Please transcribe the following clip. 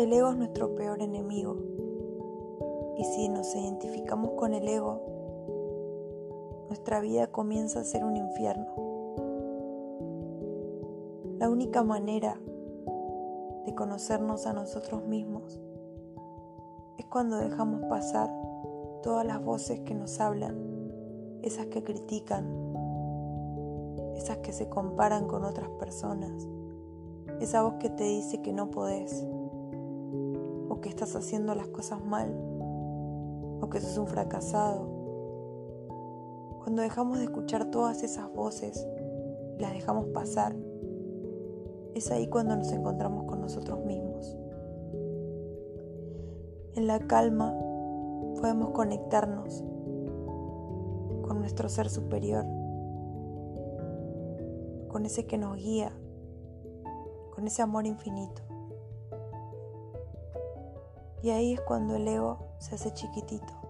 El ego es nuestro peor enemigo. Y si nos identificamos con el ego, nuestra vida comienza a ser un infierno. La única manera de conocernos a nosotros mismos es cuando dejamos pasar todas las voces que nos hablan, esas que critican, esas que se comparan con otras personas, esa voz que te dice que no podés que estás haciendo las cosas mal o que sos un fracasado. Cuando dejamos de escuchar todas esas voces y las dejamos pasar, es ahí cuando nos encontramos con nosotros mismos. En la calma podemos conectarnos con nuestro ser superior, con ese que nos guía, con ese amor infinito. Y ahí es cuando el ego se hace chiquitito.